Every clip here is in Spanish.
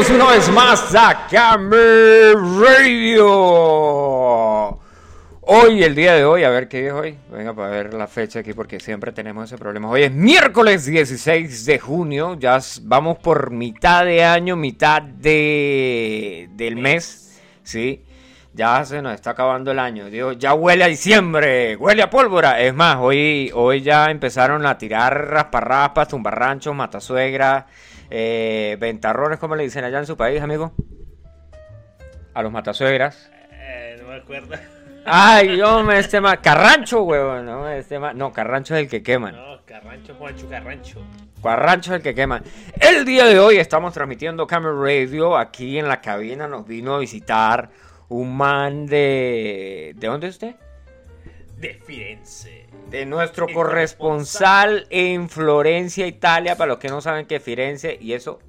Bienvenidos una vez más a Camera Radio. Hoy, el día de hoy, a ver qué es hoy. Venga para ver la fecha aquí porque siempre tenemos ese problema. Hoy es miércoles 16 de junio. Ya vamos por mitad de año, mitad de, del mes. ¿Sí? Ya se nos está acabando el año. Digo, ya huele a diciembre, huele a pólvora. Es más, hoy, hoy ya empezaron a tirar rasparraspas, tumbarranchos, matasuegras eh, ventarrones, como le dicen allá en su país, amigo? A los matasuegras. Eh, no me acuerdo. Ay, yo me este más. Carrancho, huevón. No, este no, Carrancho es el que queman. No, Carrancho, Juancho, Carrancho. Carrancho es el que queman. El día de hoy estamos transmitiendo Camera Radio. Aquí en la cabina nos vino a visitar un man de. ¿De dónde es usted? De Firenze de nuestro corresponsal en Florencia, Italia, para los que no saben que Firenze y eso.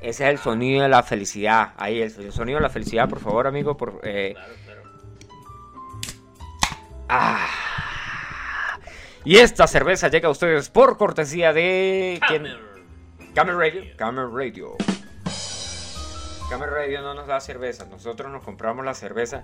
Ese es el sonido de la felicidad. Ahí, el, sonido de la felicidad, por favor, amigo. Por, eh. Ah. Y esta cerveza llega a ustedes por cortesía de. Camera Radio. Camera Radio. Camera Radio no nos da cerveza, nosotros nos compramos la cerveza.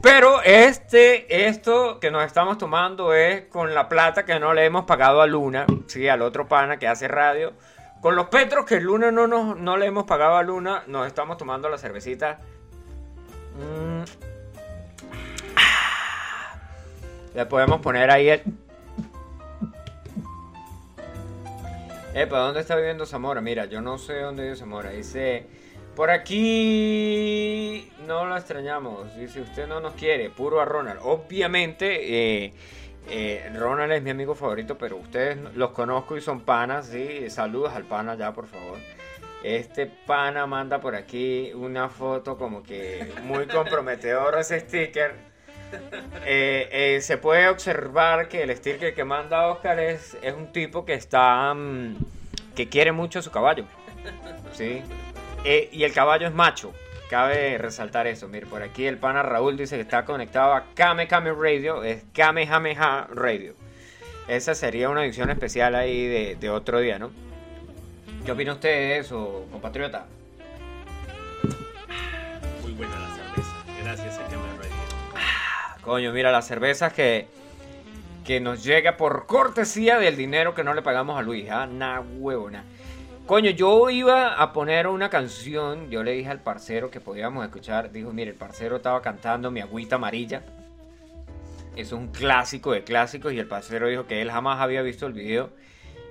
Pero este, esto que nos estamos tomando es con la plata que no le hemos pagado a Luna, sí, al otro pana que hace radio. Con los petros que Luna no, nos, no le hemos pagado a Luna, nos estamos tomando la cervecita. Mm. Le podemos poner ahí el... ¿para dónde está viviendo Zamora? Mira, yo no sé dónde vive Zamora. Dice... Por aquí no lo extrañamos. Dice, usted no nos quiere, puro a Ronald. Obviamente, eh, eh, Ronald es mi amigo favorito, pero ustedes los conozco y son panas, ¿sí? Saludos al pana ya, por favor. Este pana manda por aquí una foto como que muy comprometedor ese sticker. Eh, se puede observar que el sticker que manda Oscar es, es un tipo que está... Mm, que quiere mucho a su caballo. ¿Sí? Eh, y el caballo es macho. Cabe resaltar eso. Mire, por aquí el pana Raúl dice que está conectado a Kame Kame Radio. Es Kamehameha Radio. Esa sería una edición especial ahí de, otro día, ¿no? ¿Qué opina usted de eso, compatriota? Muy buena la cerveza. Gracias a Kame Radio. Ah, coño, mira, las cervezas que, que nos llega por cortesía del dinero que no le pagamos a Luis. Ah, na huevona. Coño, yo iba a poner una canción, yo le dije al parcero que podíamos escuchar, dijo, mire, el parcero estaba cantando Mi agüita amarilla. Es un clásico de clásicos y el parcero dijo que él jamás había visto el video.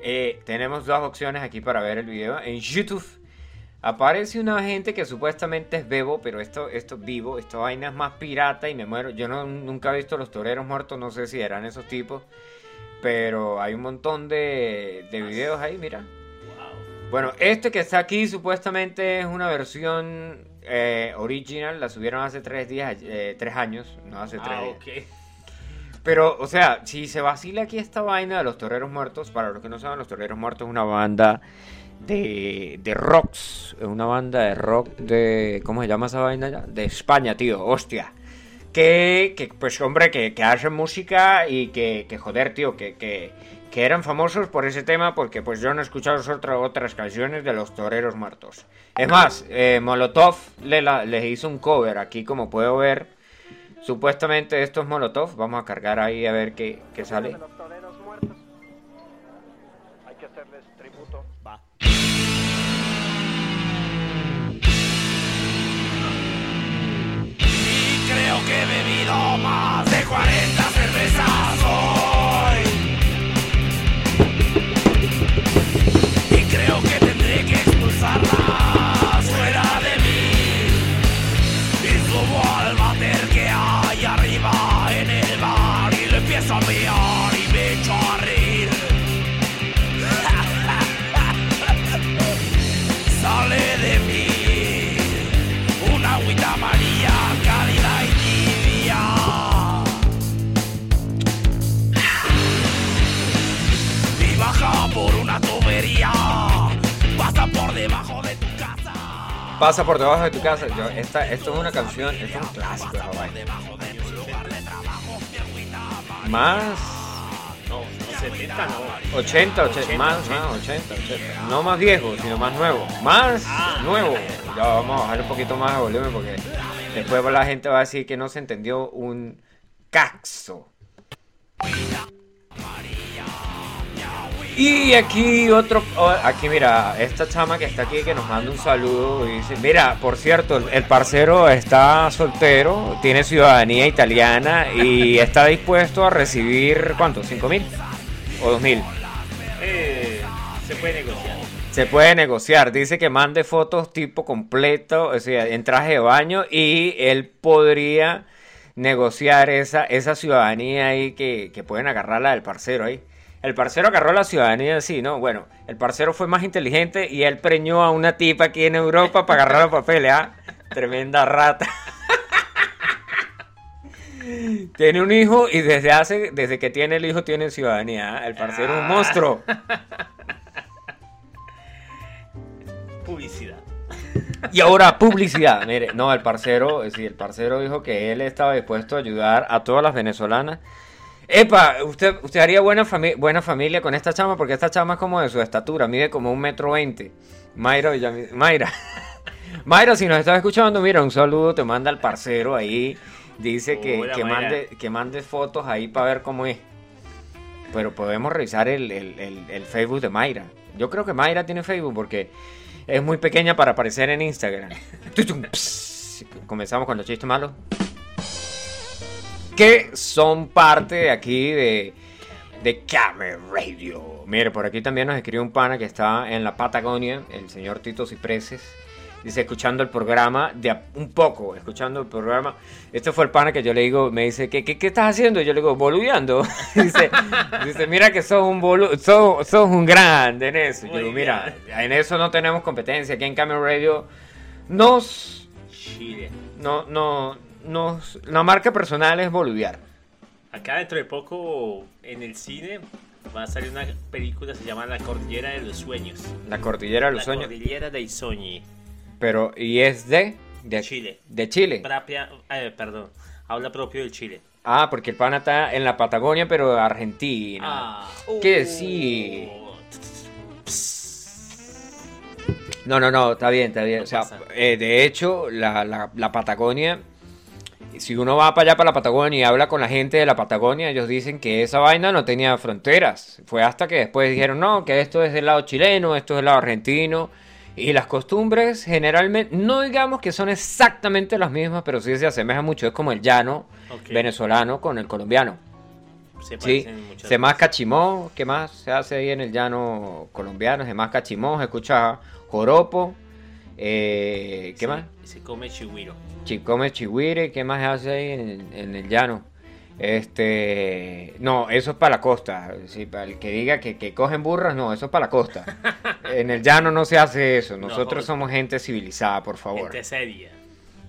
Eh, tenemos dos opciones aquí para ver el video. En YouTube aparece una gente que supuestamente es bebo, pero esto, esto es vivo, esta vaina es más pirata y me muero. Yo no, nunca he visto los toreros muertos, no sé si eran esos tipos, pero hay un montón de, de videos ahí, mira. Bueno, este que está aquí supuestamente es una versión eh, original, la subieron hace tres días, eh, tres años, no hace tres ah, días. Pero, o sea, si se vacila aquí esta vaina de los Toreros Muertos, para los que no saben, los Toreros Muertos es una banda de, de rocks, es una banda de rock de, ¿cómo se llama esa vaina ya? De España, tío, hostia. Que, que pues hombre, que, que hacen música y que, que joder, tío, que, que, que eran famosos por ese tema porque pues yo no he escuchado otras otras canciones de los toreros muertos. Es más, eh, Molotov le, les hizo un cover aquí como puedo ver. Supuestamente esto es Molotov. Vamos a cargar ahí a ver qué, qué sale. Hay que hacerles tributo. Va. Y creo que he bebido más de 40 cervezas Pasa por debajo de tu casa. esta, esto es una canción, esto es un clásico Más. No, no 70 no. 80, 80, 80, más, 80. más, 80, 80. No más viejo, sino más nuevo. Más Ah. nuevo. Ya vamos a bajar un poquito más de volumen porque después la gente va a decir que no se entendió un caxo. Y aquí otro, oh, aquí mira, esta chama que está aquí que nos manda un saludo y dice, mira, por cierto, el- el parcero está soltero, tiene ciudadanía italiana y está dispuesto a recibir, ¿cuánto? ¿5 mil? ¿O 2 mil? Eh, se puede negociar. Se puede negociar, dice que mande fotos tipo completo, o sea, en traje de baño y él podría negociar esa, esa ciudadanía ahí que, que pueden agarrarla del parcero ahí. El parcero agarró la ciudadanía así, ¿no? Bueno, el parcero fue más inteligente y él preñó a una tipa aquí en Europa para agarrar los papeles, ¿ah? Tremenda rata. Tiene un hijo y desde hace, desde que tiene el hijo tiene ciudadanía. ¿ah? El parcero es un monstruo. Publicidad. Y ahora publicidad. Mire, no, el parcero, sí, el parcero dijo que él estaba dispuesto a ayudar a todas las venezolanas. Epa, usted, usted haría buena, fami- buena familia con esta chama porque esta chama es como de su estatura, mide como un metro veinte. Mayra Villamil- Mayra. Mayra, si nos estás escuchando, mira, un saludo te manda el parcero ahí. Dice que, Hola, que mande, que mande fotos ahí para ver cómo es. Pero podemos revisar el, el- el- el Facebook de Mayra. Yo creo que Mayra tiene Facebook porque es muy pequeña para aparecer en Instagram. Comenzamos con los chistes malos. Que son parte de aquí de, de Camera Radio. Mire, por aquí también nos escribe un pana que está en la Patagonia, el señor Tito Cipreses. Dice, escuchando el programa, de un poco, escuchando el programa. Este fue el pana que yo le digo, me dice, ¿qué, qué, qué estás haciendo? Y yo le digo, boludeando. dice, dice, mira que sos un bolu sos, sos un grande en eso. Y yo Muy digo, mira, bien. en eso no tenemos competencia. Aquí en Camera Radio nos, Chile. no, no, nos, la marca personal es boludear. Acá dentro de poco en el cine va a salir una película que se llama La Cordillera de los Sueños. La cordillera de los La sueños. Cordillera dei Sogni. Pero, y es de, de Chile. De Chile. Propia, eh, perdón, habla propio del Chile. Ah, porque el pana está en la Patagonia, pero de Argentina. Ah, ¿Qué uh, sí? No, no, no, está bien, está bien. No o sea, eh, de hecho, la, la- la Patagonia, si uno va para allá, para la Patagonia, y habla con la gente de la Patagonia, ellos dicen que esa vaina no tenía fronteras. Fue hasta que después dijeron, no, que esto es del lado chileno, esto es del lado argentino. Y las costumbres generalmente, no digamos que son exactamente las mismas, pero sí se asemeja mucho. Es como el llano venezolano con el colombiano. Se Sí, se más cachimó, ¿qué más se hace ahí en el llano colombiano? Se más cachimó, se escucha joropo, eh, ¿qué Sí, más? Se come chihuiro. Chicome chihuire, ¿qué más se hace ahí en, en el llano? Este, no, eso es para la costa, sí, para el que diga que, que cogen burras, no, eso es para la costa. En el llano no se hace eso, No. nosotros somos gente civilizada, por favor. Gente seria.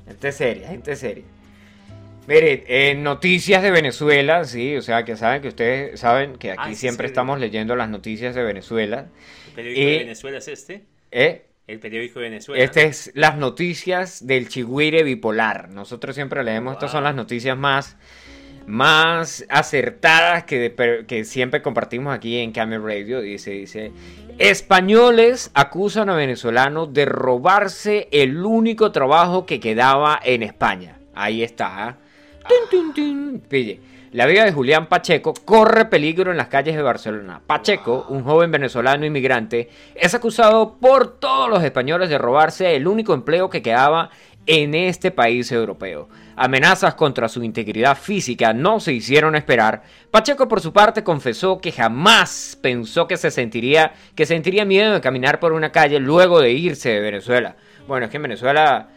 Gente seria, gente seria. Mire, noticias de Venezuela, sí, o sea, que saben que ustedes saben que aquí Ah, siempre sí. estamos leyendo las noticias de Venezuela. El periódico de Venezuela es este. ¿eh? El periódico de Venezuela. Estas es las noticias del chigüire bipolar. Nosotros siempre leemos, estas son las noticias más, más acertadas que, de- que siempre compartimos aquí en Camel Radio. Dice, dice, españoles acusan a venezolanos de robarse el único trabajo que quedaba en España. Ahí está. ¿ah? Tun, tun, tun. Pille. La vida de Julián Pacheco corre peligro en las calles de Barcelona. Pacheco, un joven venezolano inmigrante, es acusado por todos los españoles de robarse el único empleo que quedaba en este país europeo. Amenazas contra su integridad física no se hicieron esperar. Pacheco por su parte confesó que jamás pensó que se sentiría que sentiría miedo de caminar por una calle luego de irse de Venezuela. Bueno, es que en Venezuela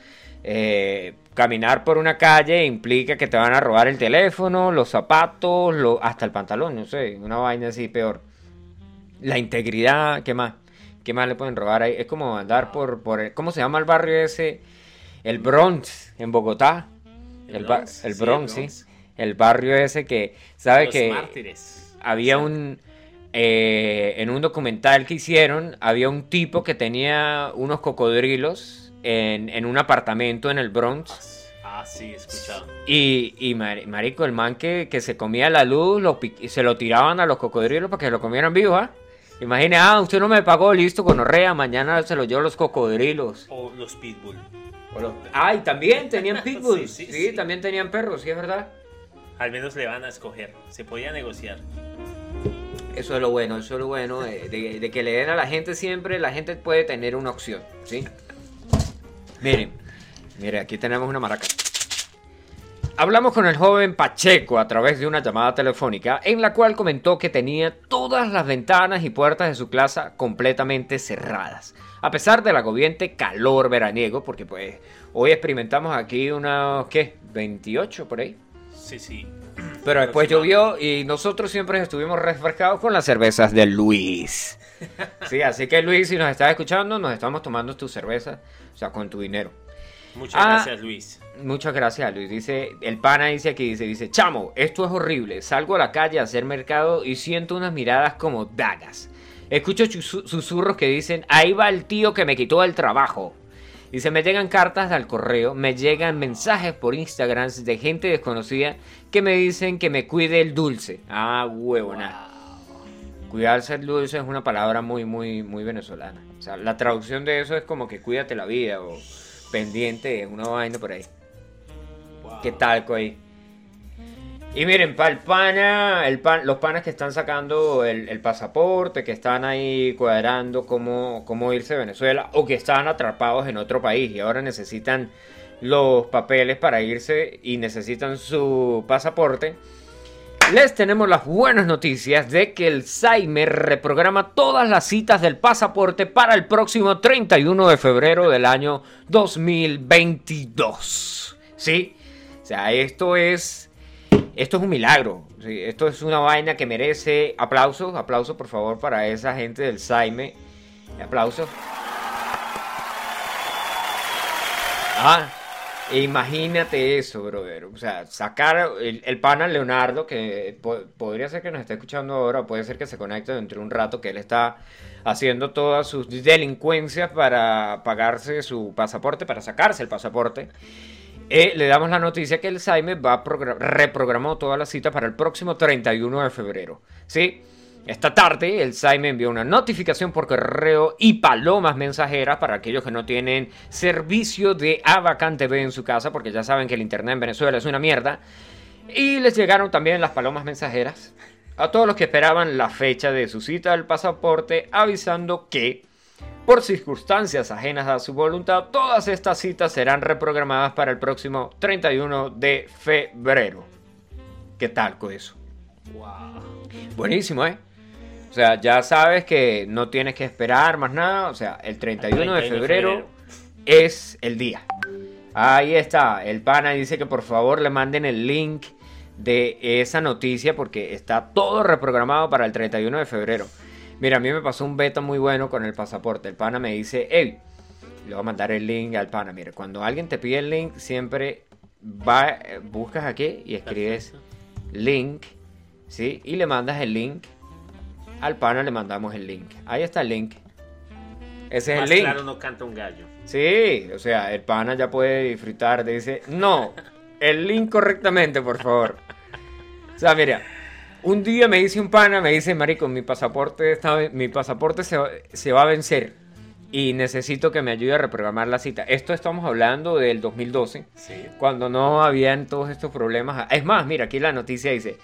eh, caminar por una calle implica que te van a robar el teléfono, los zapatos, lo- hasta el pantalón, no sé, una vaina así peor. La integridad, ¿qué más? ¿Qué más le pueden robar ahí? Es como andar por, por el- ¿cómo se llama el barrio ese? El Bronx, en Bogotá. El, Bronx, el sí, Bronx, sí. Bronx. El barrio ese que, ¿sabe Los que mártires. había Sí. un eh, en un documental que hicieron había un tipo que tenía unos cocodrilos en, en un apartamento en el Bronx Ah, sí, he escuchado. Y, y mar- marico, el man que, que se comía la luz, lo se lo tiraban a los cocodrilos para que lo comieran vivo, ¿ah? Imagine, ah, usted no me pagó, listo, con orrea, mañana se lo llevo a los cocodrilos. O los pitbull. O los- Ah, y también tenían pitbulls. Sí, Sí, sí, sí. también tenían perros, sí, es verdad. Al menos le van a escoger. Se podía negociar. Eso es lo bueno, eso es lo bueno, de, de- de que le den a la gente siempre, la gente puede tener una opción, ¿sí? Miren, miren, aquí tenemos una maraca. Hablamos con el joven Pacheco a través de una llamada telefónica en la cual comentó que tenía todas las ventanas y puertas de su casa completamente cerradas. A pesar del agobiante calor veraniego, porque pues hoy experimentamos aquí unos, ¿qué? 28 por ahí. Sí, sí. Pero después llovió y nosotros siempre estuvimos refrescados con las cervezas de Luis. Sí, así que Luis, si nos estás escuchando, nos estamos tomando tu cerveza, o sea, con tu dinero. Muchas Ah. gracias, Luis. Muchas gracias, Luis. Dice, el pana dice aquí, dice, dice, chamo, esto es horrible. Salgo a la calle a hacer mercado y siento unas miradas como dagas. Escucho susurros que dicen, ahí va el tío que me quitó el trabajo. Dice, me llegan cartas al correo, me llegan mensajes por Instagram de gente desconocida que me dicen que me cuide el dulce. Ah, huevona. Cuidarse el dulce es una palabra muy, muy, muy venezolana. O sea, la traducción de eso es como que cuídate la vida o pendiente, una vaina por ahí. Wow. ¿Qué tal, Coy? Y miren, para el pana, el pan, los panas que están sacando el, el pasaporte, que están ahí cuadrando cómo, cómo irse a Venezuela, o que están atrapados en otro país y ahora necesitan los papeles para irse y necesitan su pasaporte. Les tenemos las buenas noticias de que el Saime reprograma todas las citas del pasaporte para el próximo 31 de febrero del año 2022. ¿Sí? O sea, esto es esto es un milagro. Esto es una vaina que merece aplausos. Aplausos, por favor, para esa gente del Saime. Aplausos. Ah, imagínate eso, brother. O sea, sacar el, pana Leonardo, que po- podría ser que nos esté escuchando ahora, puede ser que se conecte dentro de un rato, que él está haciendo todas sus delincuencias para pagarse su pasaporte, para sacarse el pasaporte. Eh, le damos la noticia que el Saime va reprogramó toda la cita para el próximo 31 de febrero. ¿Sí? Esta tarde el Saime envió una notificación por correo y palomas mensajeras para aquellos que no tienen servicio de Abacan TV en su casa, porque ya saben que el internet en Venezuela es una mierda. Y les llegaron también las palomas mensajeras a todos los que esperaban la fecha de su cita del pasaporte, avisando que por circunstancias ajenas a su voluntad, todas estas citas serán reprogramadas para el próximo 31 de febrero. ¿Qué tal con eso? Wow. Buenísimo, ¿eh? O sea, ya sabes que no tienes que esperar más nada. O sea, el 31 de 31 de febrero febrero. es el día. Ahí está. El pana dice que por favor le manden el link de esa noticia porque está todo reprogramado para el 31 de febrero. Mira, a mí me pasó un beta muy bueno con el pasaporte. El pana me dice, hey, le voy a mandar el link al pana. Mira, cuando alguien te pide el link, siempre va, eh, buscas aquí y escribes link, ¿sí? Y le mandas el link. Al pana le mandamos el link. Ahí está el link. Ese es Más el link. claro no canta un gallo. Sí, o sea, el pana ya puede disfrutar. Dice, no, el link correctamente, por favor. O sea, mira, un día me dice un pana, me dice, marico, mi pasaporte, está, mi pasaporte se, va- se va a vencer y necesito que me ayude a reprogramar la cita. Esto estamos hablando del 2012 Sí. cuando no habían todos estos problemas. Es más, mira, aquí la noticia dice,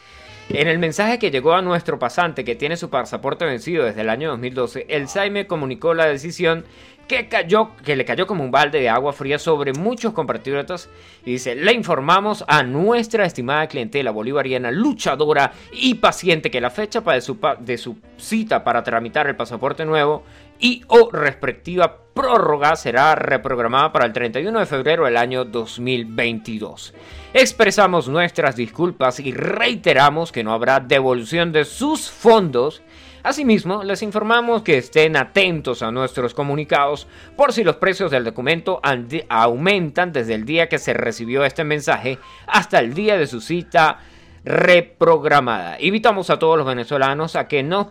en el mensaje que llegó a nuestro pasante que tiene su pasaporte vencido desde el año 2012, el SAIME comunicó la decisión que, cayó, que le cayó como un balde de agua fría sobre muchos compatriotas y dice, le informamos a nuestra estimada clientela bolivariana luchadora y paciente que la fecha para de su, de su cita para tramitar el pasaporte nuevo y o respectiva prórroga será reprogramada para el 31 de febrero del año 2022. Expresamos nuestras disculpas y reiteramos que no habrá devolución de sus fondos. Asimismo, les informamos que estén atentos a nuestros comunicados por si los precios del documento aumentan desde el día que se recibió este mensaje hasta el día de su cita reprogramada. Invitamos a todos los venezolanos a que no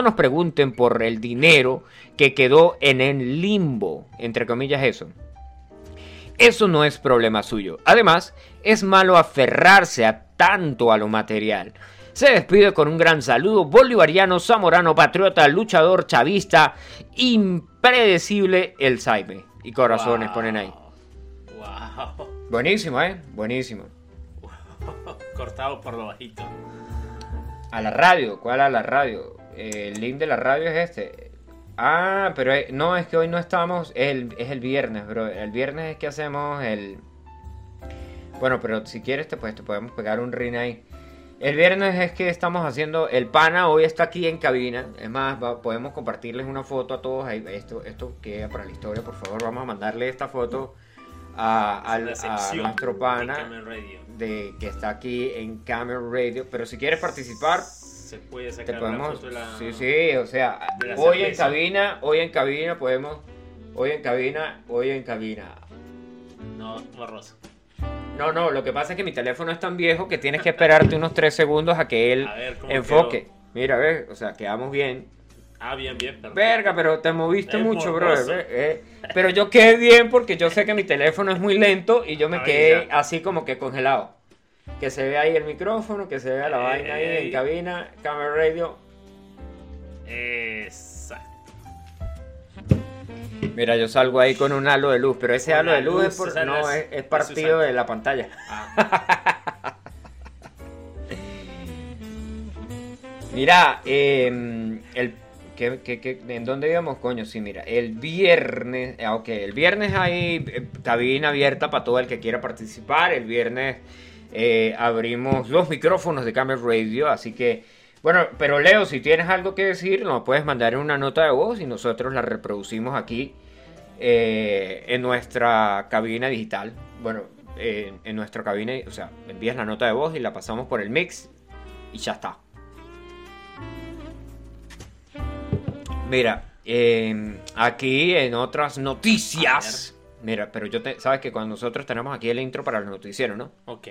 nos pregunten por el dinero que quedó en el limbo, entre comillas eso. eso no es problema suyo. Además, es malo aferrarse a tanto a lo material. Se despide con un gran saludo bolivariano, zamorano, patriota, luchador, chavista, impredecible el Saime. Y corazones Wow. ponen ahí. Wow. Buenísimo, ¿eh? Buenísimo. Cortado por lo bajito. A la radio, ¿cuál a la radio? Eh, el link de la radio es este. Ah, pero eh, no, es que hoy no estamos, es el, es el viernes, bro. El viernes es que hacemos el... Bueno, pero si quieres te, pues, te podemos pegar un ring ahí. El viernes es que estamos haciendo, el pana hoy está aquí en cabina. Es más, va- podemos compartirles una foto a todos. Ahí, esto, esto queda para la historia, por favor. Vamos a mandarle esta foto a, al- La a nuestro pana de que está aquí en Camel Radio. Pero si quieres participar, Se puede te sacar una podemos. foto de la... Sí, sí, o sea, la hoy en cerveza. cabina, hoy en cabina podemos. Hoy en cabina, hoy en cabina. No, borroso. No, no, lo que pasa es que mi teléfono es tan viejo que tienes que esperarte unos 3 segundos a que él A ver, ¿cómo enfoque. Mira, ves, o sea, quedamos bien. Ah, bien, bien. perfecto. Verga, pero te moviste Es mucho, bro. pero yo quedé bien porque yo sé que mi teléfono es muy lento y yo me quedé así como que congelado. Que se vea ahí el micrófono, que se vea la vaina ahí en cabina, Camel Radio. Mira, yo salgo ahí con un halo de luz, pero ese halo de luz, es, por- no, es, partido de la pantalla. Ah, Mira, eh, el, ¿qué- qué- qué- ¿en dónde íbamos, coño? Sí, mira, el viernes, ah, ok, el viernes hay eh, cabina abierta para todo el que quiera participar. El viernes eh, abrimos los micrófonos de Camel Radio, así que, bueno, pero Leo, si tienes algo que decir, nos puedes mandar en una nota de voz y nosotros la reproducimos aquí eh, en nuestra cabina digital. Bueno, eh, en nuestra cabina, o sea, envías la nota de voz y la pasamos por el mix y ya está. Mira, eh, aquí en otras noticias. Mira, pero yo te, sabes que cuando nosotros tenemos aquí el intro para el noticiero, ¿no? ok.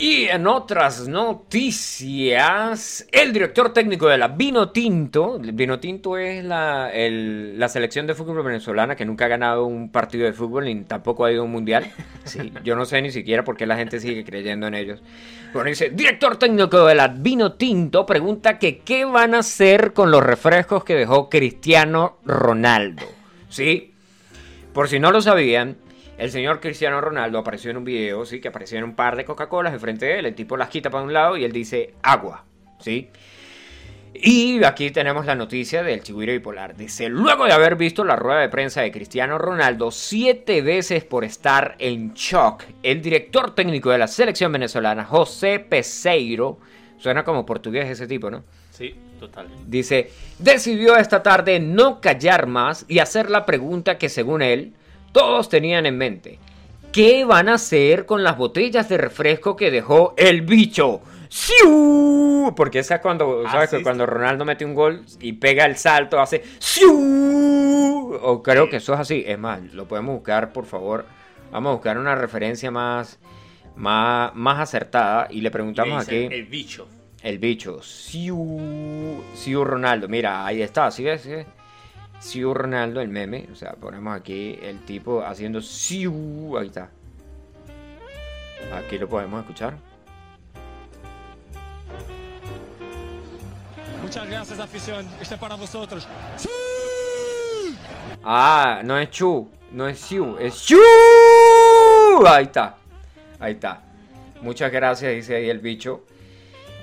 Y en otras noticias, el director técnico de la Vino Tinto, Vino Tinto es la, el- la selección de fútbol venezolana que nunca ha ganado un partido de fútbol ni tampoco ha ido a un mundial. Sí, yo no sé ni siquiera por qué la gente sigue creyendo en ellos. Bueno, dice, director técnico de la Vino Tinto pregunta que qué van a hacer con los refrescos que dejó Cristiano Ronaldo. ¿Sí? Por si no lo sabían, el señor Cristiano Ronaldo apareció en un video, sí, que aparecieron un par de Coca-Colas enfrente de él, el tipo las quita para un lado y él dice agua, ¿sí? Y aquí tenemos la noticia del chigüiro bipolar. Dice, luego de haber visto la rueda de prensa de Cristiano Ronaldo siete veces por estar en shock, el director técnico de la selección venezolana, José Peseiro, suena como portugués ese tipo, ¿no? Sí, total. Dice, decidió esta tarde no callar más y hacer la pregunta que según él, todos tenían en mente. ¿Qué van a hacer con las botellas de refresco que dejó el bicho? ¡Siu! Porque esa es cuando, Ah, ¿sabes? sí, que cuando sí. Ronaldo mete un gol y pega el salto, hace ¡Siu! O creo Sí. que eso es así. Es más, lo podemos buscar, por favor. Vamos a buscar una referencia más, más, más acertada y le preguntamos Le aquí. El bicho. El bicho, Siu, Siu Ronaldo. Mira, ahí está, ¿sí ves? ¿Sí ves? Siu Ronaldo, el meme. O sea, ponemos aquí el tipo haciendo Siu. Ahí está. Aquí lo podemos escuchar. Muchas gracias, afición. Este es para vosotros. Ah, no es Chu, no es Siu, es Siu. Ahí está. Ahí está. Muchas gracias, dice ahí el bicho.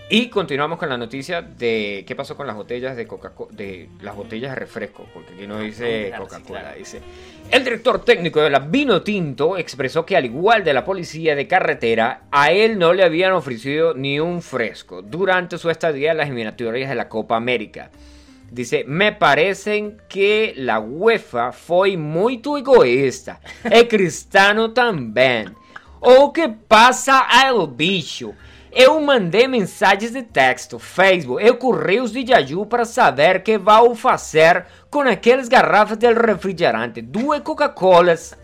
Y continuamos con la noticia de qué pasó con las botellas de Coca-Cola, de las botellas de refresco, porque aquí no dice Claro, sí, Coca-Cola, dice. El director técnico de la Vino Tinto expresó que al igual de la policía de carretera, a él no le habían ofrecido ni un fresco durante su estadía en las eliminatorias de la Copa América. Dice, me parecen que la UEFA fue muy tu egoísta. El Cristiano también. O que pasa al bicho. Eu mandei mensagens de texto, Facebook e correios de Jaju para saber que vai fazer com aquelas garrafas de refrigerante, duas Coca-Colas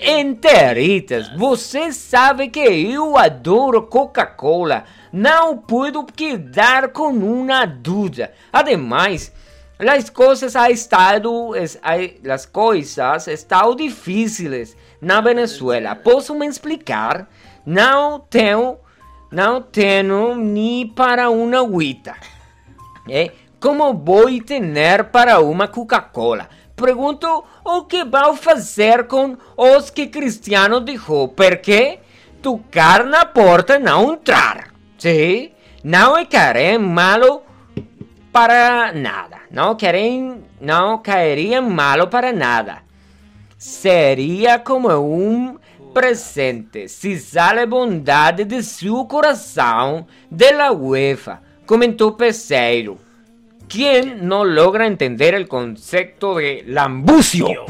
enteritas. Você sabe que eu adoro Coca-Cola. Não puedo quedar com uma dúvida. Ademais, as coisas ha estado, as coisas estão difíceis na Venezuela. Posso me explicar? Não tenho, não tenho nem para uma agüita. ¿eh? Como vou ter para uma Coca-Cola? Pergunto o que vai fazer com os que Cristiano dijo, porque tu carne porta não entrar. Sim? Não é querer malo para nada. Não querem, não caeria malo para nada. Seria como um presente se sale bondade de seu coração de la UEFA, comentou Peseiro. ¿Quién no logra entender el concepto de lambucio?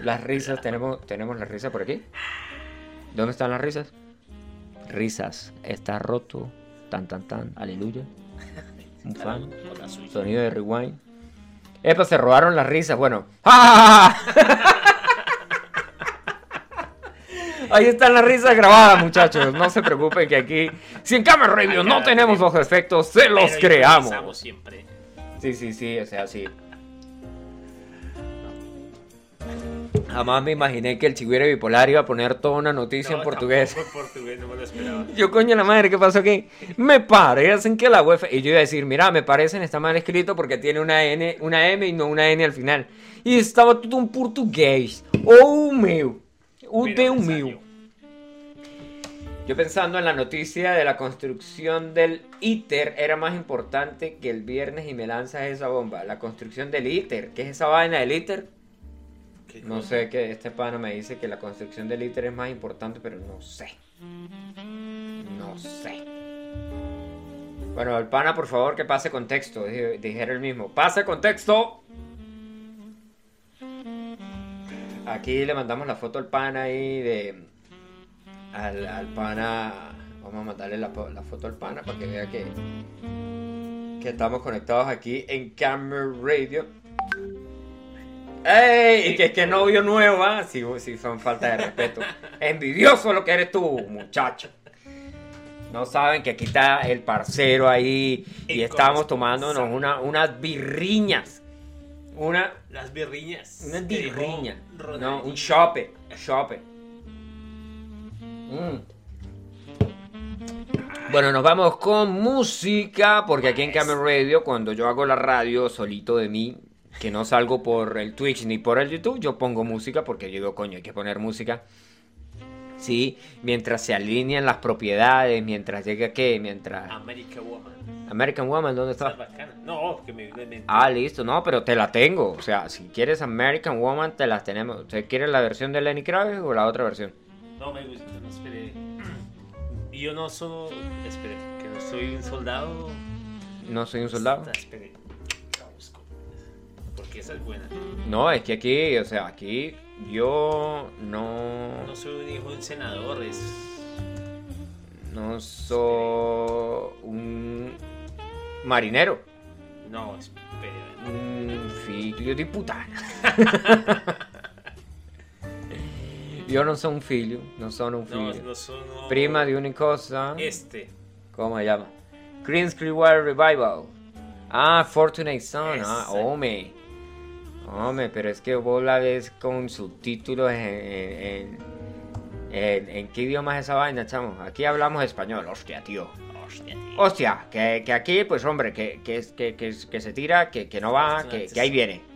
Las risas, tenemos, tenemos las risas por aquí. ¿Dónde están las risas? Risas, está roto. Tan, tan, tan, aleluya. Un fan. Sonido de rewind. Epa, se robaron las risas. Bueno. ¡Ja, ja, ja, ja! Ahí están las risas grabadas, muchachos. No se preocupen que aquí, si en Camera Radio no tenemos los efectos, se los creamos. siempre. Sí, sí, sí, o sea, sí. Jamás me imaginé que el chigüire bipolar iba a poner toda una noticia en No, portugués. en portugués, no me lo esperaba. Yo, coño, la madre, ¿qué pasó aquí? Me parecen que la UEFA. Y yo iba a decir, mira, me parecen, está mal escrito porque tiene una N, una M y no una N al final. E estava tudo em português. Oh, meu. Deus me meu. salió. Yo pensando en la noticia de la construcción del ITER era más importante que el viernes y me lanzas esa bomba. La construcción del ITER. ¿Qué es esa vaina del ITER? ¿Qué No sé, que este pana me dice que la construcción del ITER es más importante, pero no sé. No sé. Bueno, el pana, por favor, que pase contexto. dije- Dijera el mismo. ¡Pase contexto! Aquí le mandamos la foto al pana ahí de... Al, al pana... Vamos a mandarle la, foto al pana para que vea que... Que estamos conectados aquí en Camera Radio. ¡Ey! Y que es que novio nuevo, ¿ah? Sí, sí, son falta de respeto. Envidioso lo que eres tú, muchacho. No saben que aquí está el parcero ahí y El estamos tomándonos una, unas birriñas. Una, Las birriñas. una birriña. No, un chope. Chope. Mm. Bueno, nos vamos con música, porque aquí en Camera Radio, cuando yo hago la radio solito de mí, que no salgo por el Twitch ni por el YouTube, yo pongo música porque yo digo, coño, hay que poner música. Sí, mientras se alinean las propiedades, mientras llega qué, mientras... America Woman. American Woman, ¿dónde Está bacana. No, que me mente. Ah, listo, no, pero te la tengo. O sea, si quieres American Woman, te las tenemos. ¿Usted quiere la versión de Lenny Kravitz o la otra versión? No me gusta, no esperé. Yo no soy. Espere, que no soy un soldado. No soy un soldado. Está, espere. Porque esa es buena. No, es que aquí, o sea, aquí yo no, No soy un hijo de un senador, es. no soy un marinero, No, un figlio di puttana. Io non sono un figlio, non sono un No, figlio. no soy. no- Prima di una cosa, Este. ¿cómo se llama? Green Clearwater Revival. Ah, Fortunate Son. Ah, hombre. Hombre, pero es que vos la ves con subtítulos en, en, en, en- ¿en qué idioma es esa vaina, chamo? Aquí hablamos español, hostia, tío. Hostia, que, que aquí, pues hombre, que, que, que, se tira, que, que no va, que ahí viene.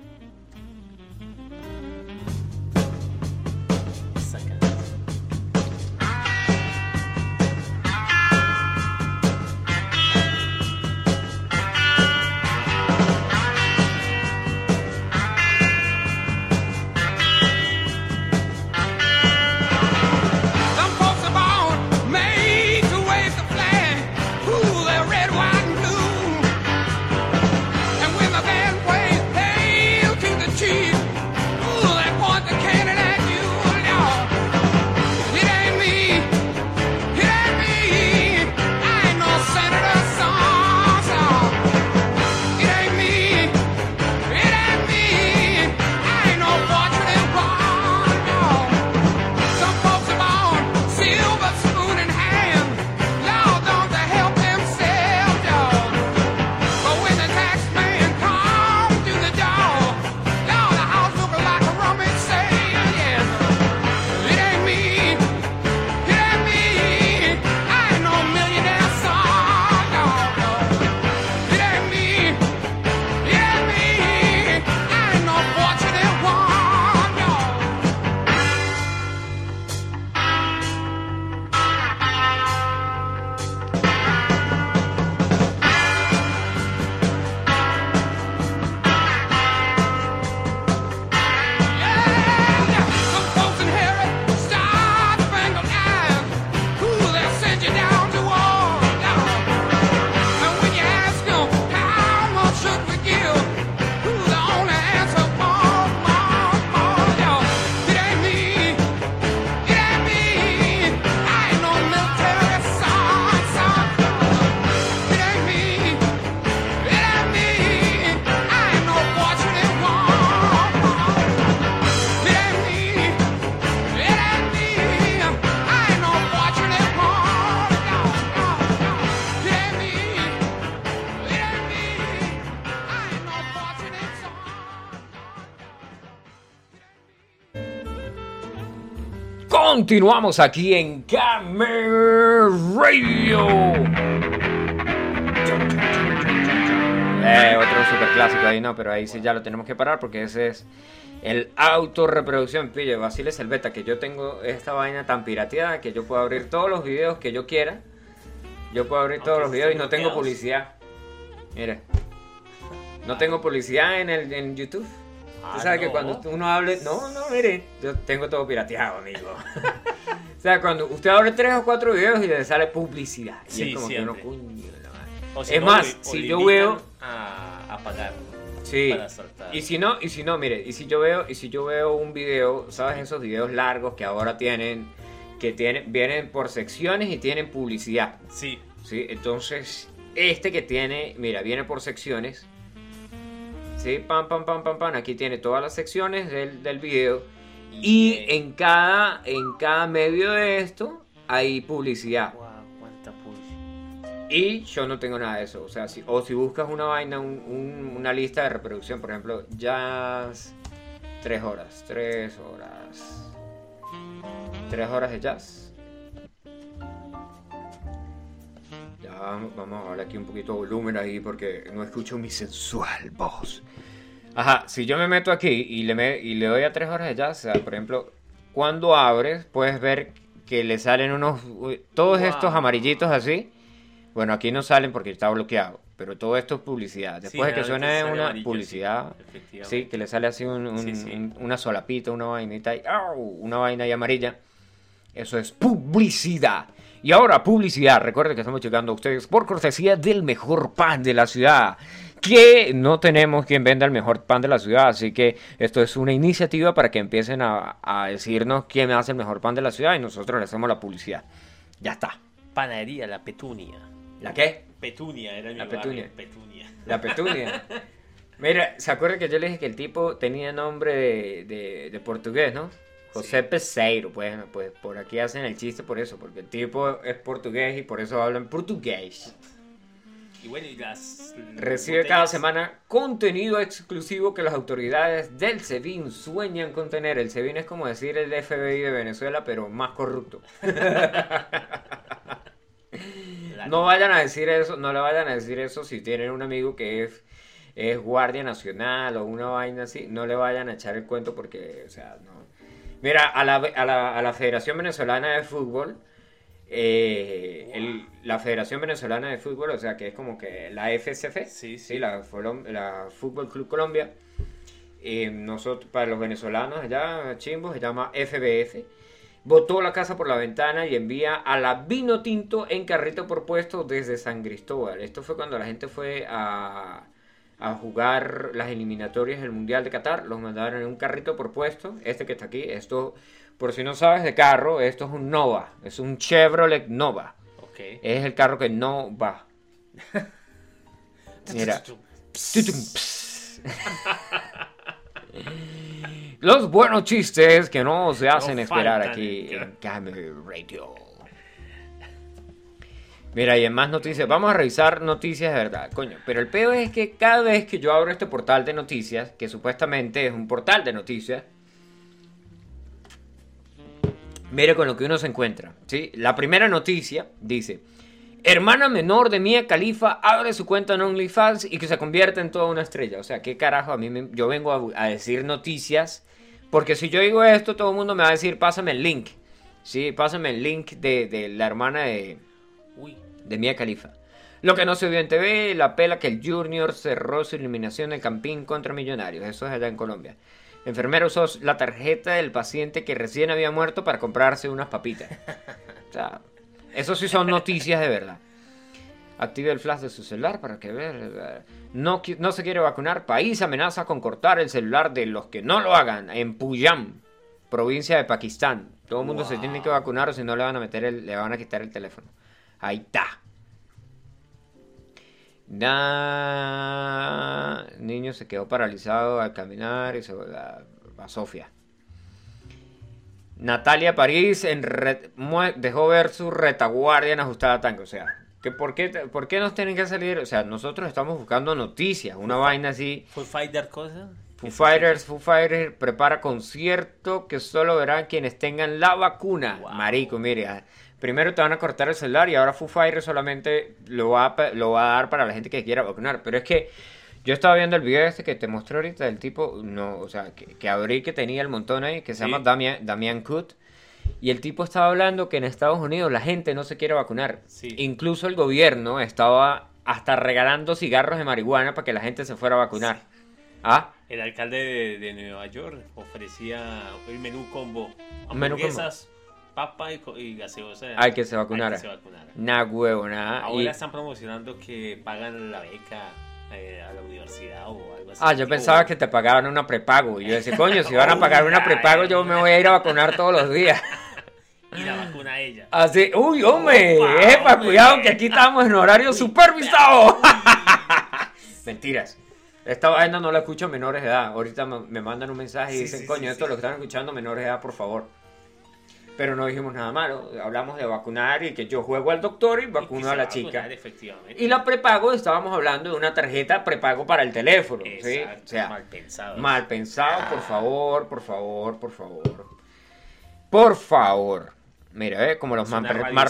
Continuamos aquí en Camer Radio. Eh, otro super clásico ahí, no, pero ahí sí ya lo tenemos que parar porque ese es el autorreproducción. Pille, vaciles el beta, que yo tengo esta vaina tan pirateada que yo puedo abrir todos los videos que yo quiera. Yo puedo abrir todos los videos y no tengo publicidad. Mire. No tengo publicidad en, el, en YouTube. Ah, sabes que no. cuando uno hable. No, no, mire. Yo tengo todo pirateado, amigo. o sea, cuando usted abre tres o cuatro videos y le sale publicidad. Y Sí, es como que uno, siempre. coño, la madre. O Es no, más, o si yo veo- A, a pagar. Sí. Para. Y si no, y si no, mire, y si yo veo, y si yo veo un video, ¿sabes? Esos videos largos que ahora tienen, que tienen, vienen por secciones y tienen publicidad. Sí. ¿Sí? Entonces, este que tiene, mira, viene por secciones. ¿Sí? Pam, pam, pam, pam, pam. Aquí tiene todas las secciones del, del video. Y en cada, en cada medio de esto hay publicidad. Guau, cuánta publicidad. Y yo no tengo nada de eso. O sea, si, o si buscas una vaina, un- un- una lista de reproducción, por ejemplo, jazz, tres horas, tres horas. Tres horas de jazz. Ya vamos, a hablar aquí un poquito de volumen ahí porque no escucho mi sensual voz. Ajá, si yo me meto aquí y le, me- y le doy a tres horas de jazz, o sea, por ejemplo, cuando abres, puedes ver que le salen unos. Todos Wow. estos amarillitos así. Bueno, aquí no salen porque está bloqueado. Pero todo esto es publicidad. Sí, Después de que suene una publicidad, sí, que le sale así un- un- Sí, sí. un- una solapita, una vainita, y, ¡au! una vaina ahí amarilla. Eso es publicidad. Y ahora, publicidad. Recuerden que estamos llegando a ustedes por cortesía del mejor pan de la ciudad. Que no tenemos quien venda el mejor pan de la ciudad. Así que esto es una iniciativa para que empiecen a, a decirnos quién hace el mejor pan de la ciudad y nosotros le hacemos la publicidad. Ya está. Panadería La Petunia. ¿La qué? Petunia era mi La Petunia. Petunia. La petunia. Mira, ¿se acuerda que yo le dije que el tipo tenía nombre de, de- de portugués, no? José Peseiro, pues, pues por aquí hacen el chiste por eso, porque el tipo es portugués y por eso hablan portugués. Y bueno, y las. Recibe botellas- cada semana contenido exclusivo que las autoridades del SEBIN sueñan con tener. El SEBIN es como decir el FBI de Venezuela, pero más corrupto. No vayan a decir eso, no le vayan a decir eso si tienen un amigo que es, es guardia nacional o una vaina así, no le vayan a echar el cuento porque, o sea, no. Mira, a la, a la, a la Federación Venezolana de Fútbol, eh, el- la Federación Venezolana de Fútbol, o sea, que es como que la FCF, Sí, sí. la, la Fútbol Club Colombia, eh, nosotros, para los venezolanos allá, chimbos, se llama FBF, botó la casa por la ventana y envía a la Vino Tinto en carrito por puesto desde San Cristóbal. Esto fue cuando la gente fue a, a jugar las eliminatorias del Mundial de Qatar. Los mandaron en un carrito por puesto. Este que está aquí, esto, por si no sabes de carro, esto es un Nova. Es un Chevrolet Nova. Es el carro que no va. Mira. Los buenos chistes que no se hacen No esperar aquí en- en Camel Radio. Mira, y en más noticias, vamos a revisar noticias de verdad, coño. Pero el peor es que cada vez que yo abro este portal de noticias, que supuestamente es un portal de noticias, mire con lo que uno se encuentra. ¿sí? La primera noticia dice: Hermana menor de Mia Khalifa abre su cuenta en OnlyFans y que se convierte en toda una estrella. O sea, ¿qué carajo? A mí me- yo vengo a, decir noticias. Porque si yo digo esto, todo el mundo me va a decir: pásame el link. Sí, pásame el link de, de la hermana de, Uy. De Mia Khalifa. Lo que no se vio en TV, la pela que el Junior cerró su eliminación del Campín contra Millonarios. Eso es allá en Colombia. El enfermero usó la tarjeta del paciente que recién había muerto para comprarse unas papitas. O sea, eso sí son noticias de verdad. Active el flash de su celular para que vea. No, se quiere vacunar. País amenaza con cortar el celular de los que no lo hagan en Pujam, provincia de Pakistán. Todo el mundo se tiene que vacunar o si no le van a meter el- le van a quitar el teléfono. Ahí está. Niño se quedó paralizado al caminar y se a, a Sofía. Natalia París en re- mue- dejó ver su retaguardia en ajustada tanque. O sea, que por, qué, ¿por qué nos tienen que salir? O sea, nosotros estamos buscando noticias, una vaina así. ¿Fue Fighter cosa? Foo Fighters, Foo Fighters prepara concierto que solo verán quienes tengan la vacuna. Wow. Marico, mire, primero te van a cortar el celular y ahora Foo Fighters solamente lo va, a, lo va a dar para la gente que quiera vacunar. Pero es que yo estaba viendo el video este que te mostré ahorita del tipo, no, o sea, que, que abrí que tenía el montón ahí, que se Sí. llama Damian, Damian Kut. Y el tipo estaba hablando que en Estados Unidos la gente no se quiere vacunar. Sí. Incluso el gobierno estaba hasta regalando cigarros de marihuana para que la gente se fuera a vacunar. ¿Ah? El alcalde de, de Nueva York ofrecía el menú combo. Un menú combo. Hamburguesas, papa y, y gaseosa. Al que se vacunara. al que se vacunara. Nah, huevo, nada. Ahora Y- están promocionando que pagan la beca eh, a la universidad o algo así. Ah, yo pensaba que te pagaban una prepago. Y yo decía, coño, si van a pagar una prepago, yo me voy a ir a vacunar todos los días. Y la vacuna a ella. Así, uy, hombre, Opa, epa, hombre. cuidado que aquí estamos en horario supervisado. Mentiras. Esta vaina no la escucho menores de edad. Ahorita me mandan un mensaje y Sí, dicen, sí, coño, sí, esto lo están escuchando menores de edad, por favor. Pero no dijimos nada malo. Hablamos de vacunar y que yo juego al doctor y vacuno a la chica. vacunar, efectivamente. Y la prepago, estábamos hablando de una tarjeta prepago para el teléfono. ¿sí? Exacto, O sea, mal pensado. Mal pensado, por favor, por favor, por favor. Por favor. Mira, eh, como los mal,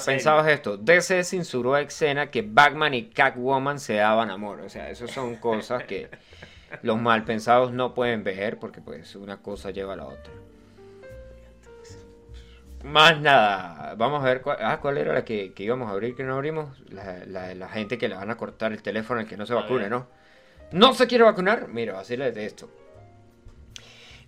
pensados esto. DC censuró a escena que Batman y Catwoman se daban amor. O sea, eso son cosas que los mal pensados no pueden ver porque pues una cosa lleva a la otra. Más nada. Vamos a ver cuál, ah, cuál era la que, que íbamos a abrir que no abrimos. La, la gente que le van a cortar el teléfono al que no se A vacune, ver. ¿no? ¿No se quiere vacunar? Mira, así les de esto.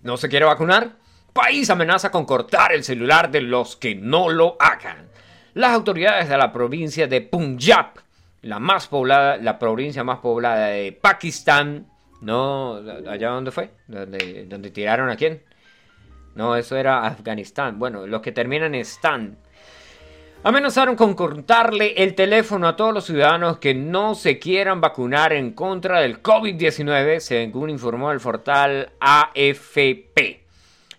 ¿No se quiere vacunar? País amenaza con cortar el celular de los que no lo hagan. Las autoridades de la provincia de Punjab, la más poblada, la provincia más poblada de Pakistán, no, allá donde fue, donde, donde tiraron a quién. No, eso era Afganistán. Bueno, los que terminan en Stan. Amenazaron con cortarle el teléfono a todos los ciudadanos que no se quieran vacunar en contra del COVID-19, según informó el portal AFP.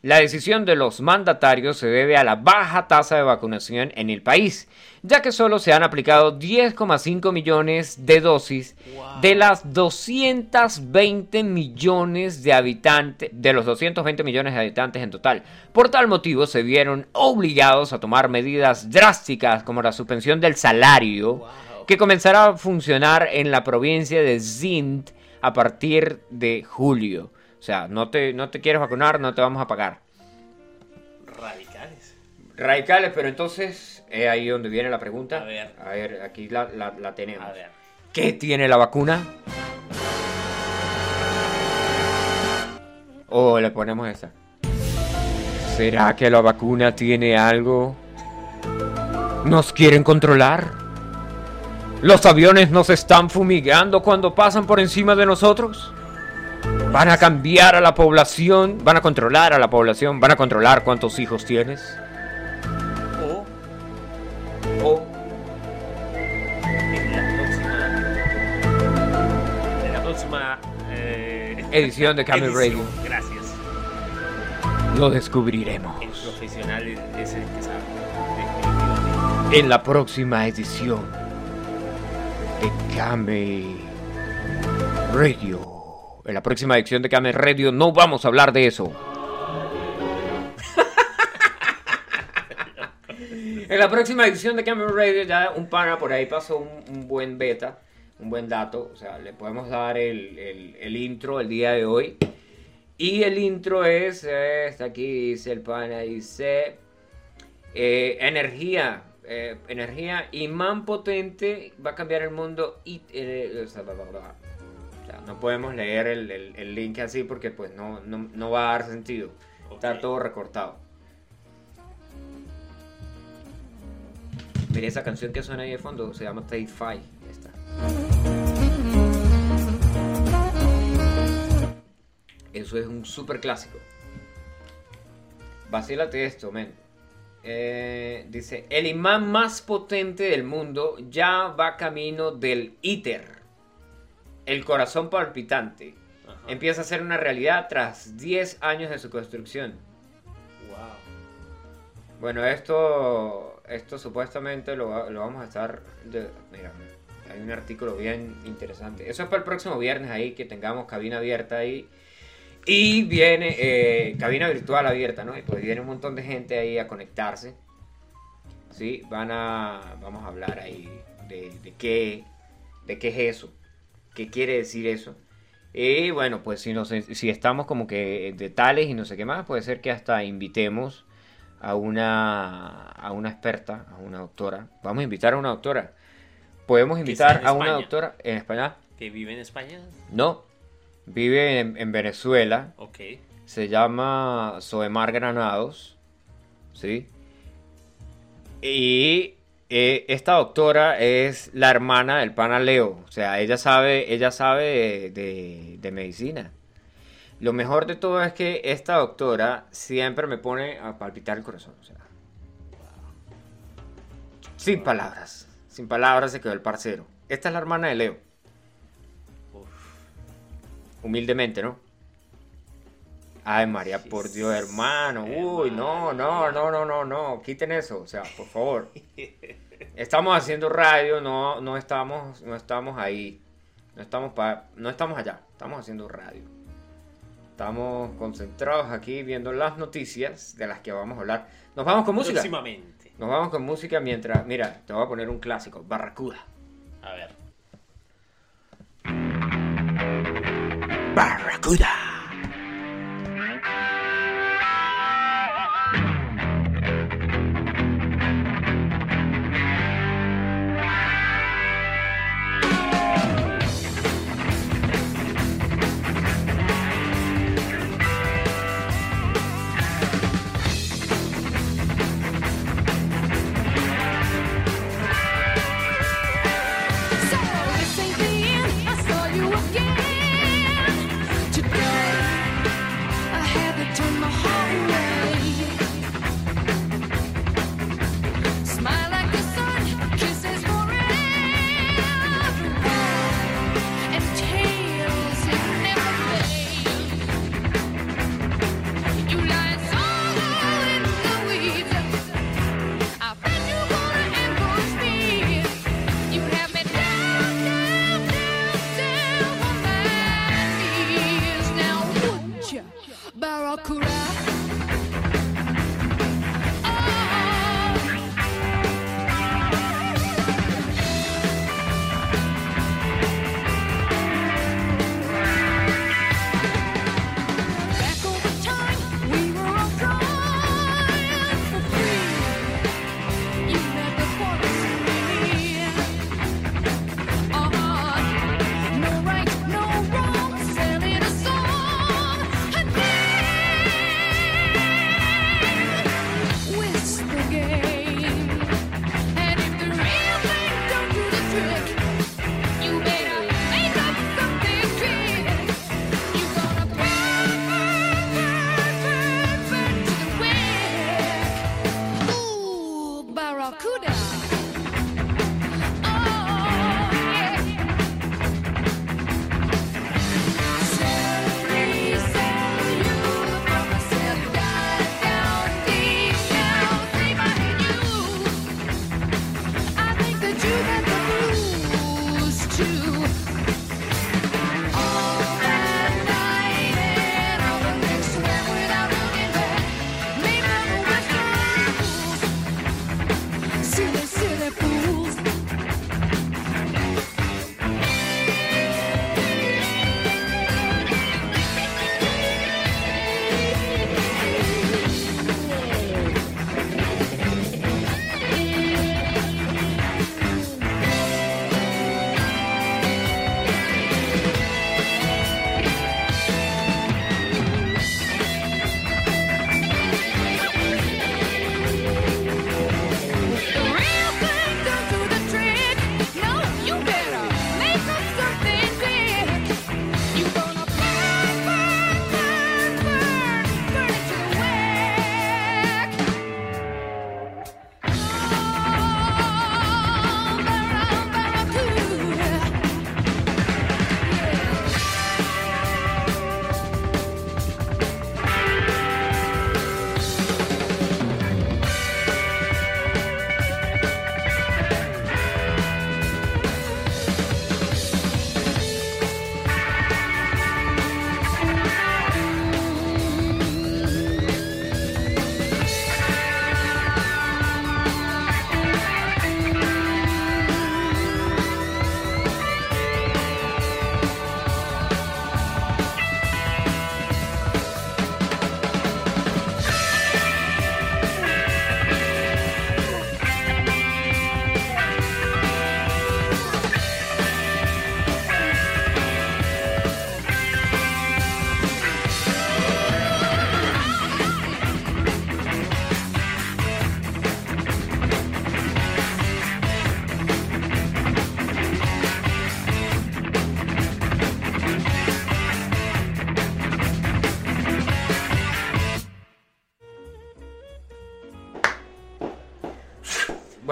La decisión de los mandatarios se debe a la baja tasa de vacunación en el país, ya que solo se han aplicado 10,5 millones de dosis de las 220 millones de habitantes, de los 220 millones de habitantes en total. Por tal motivo se vieron obligados a tomar medidas drásticas como la suspensión del salario, que comenzará a funcionar en la provincia de Sindh a partir de julio. O sea, no te, no te quieres vacunar, no te vamos a pagar. Radicales. Radicales, pero entonces es ahí donde viene la pregunta. A ver. A ver, aquí la, la- la tenemos. A ver. ¿Qué tiene la vacuna? O le ponemos esta. ¿Será que la vacuna tiene algo? ¿Nos quieren controlar? ¿Los aviones nos están fumigando cuando pasan por encima de nosotros? ¿Van a cambiar a la población? ¿Van a controlar a la población? ¿Van a controlar cuántos hijos tienes? O O en la próxima. En la próxima. eh, edición de Camel. Radio. Gracias. Lo descubriremos. El profesional es el que sabe. En la próxima edición de Kame Radio. En la próxima edición de Kame Radio no vamos a hablar de eso. en la próxima edición de Kame Radio ya un pana por ahí pasó un, buen beta, un buen dato. O sea, le podemos dar el, intro el día de hoy. Y el intro es, eh, está aquí, dice el pana, dice... Eh, energía, eh, energía, imán potente va a cambiar el mundo y eh, sea, no podemos leer el, el- el link así porque pues no, no, no va a dar sentido. Está todo recortado. Mire esa canción que suena ahí de fondo, se llama Tate Five. Esta. Eso es un super clásico. Vacílate esto, men. Eh, dice, el imán más potente del mundo ya va camino del ITER. El corazón palpitante. Ajá. Empieza a ser una realidad tras 10 años de su construcción. Wow. Bueno, esto, esto supuestamente lo, lo vamos a estar... de- mira, hay un artículo bien interesante. Eso es para el próximo viernes ahí, que tengamos cabina abierta ahí. Y viene eh, cabina virtual abierta, ¿no? Y pues viene un montón de gente ahí a conectarse. Sí, van a, vamos a hablar ahí de, de qué, de qué es eso, qué quiere decir eso. Y bueno, pues si, nos, si estamos como que de tales y no sé qué más, puede ser que hasta invitemos a una, a una experta, a una doctora. Vamos a invitar a una doctora. Podemos invitar a una doctora en España. ¿Que vive en España? No, vive en, en Venezuela. Ok. Se llama Soemar Granados. ¿Sí? Y eh, esta doctora es la hermana del pana Leo. O sea, ella sabe, ella sabe de, de- de medicina. Lo mejor de todo es que esta doctora siempre me pone a palpitar el corazón. O sea, sin palabras. Sin palabras se quedó el parcero. Esta es la hermana de Leo. Humildemente, ¿no? Ay, María, por Dios, hermano. Uy, no, no, no, no, no, no. Quiten eso, o sea, por favor. Estamos haciendo radio, no, no estamos, no estamos ahí. No estamos pa- no estamos allá, estamos haciendo radio. Estamos concentrados aquí viendo las noticias de las que vamos a hablar. Nos vamos con música. Próximamente. Nos vamos con música mientras, mira, te voy a poner un clásico, Barracuda. A ver. Barracuda.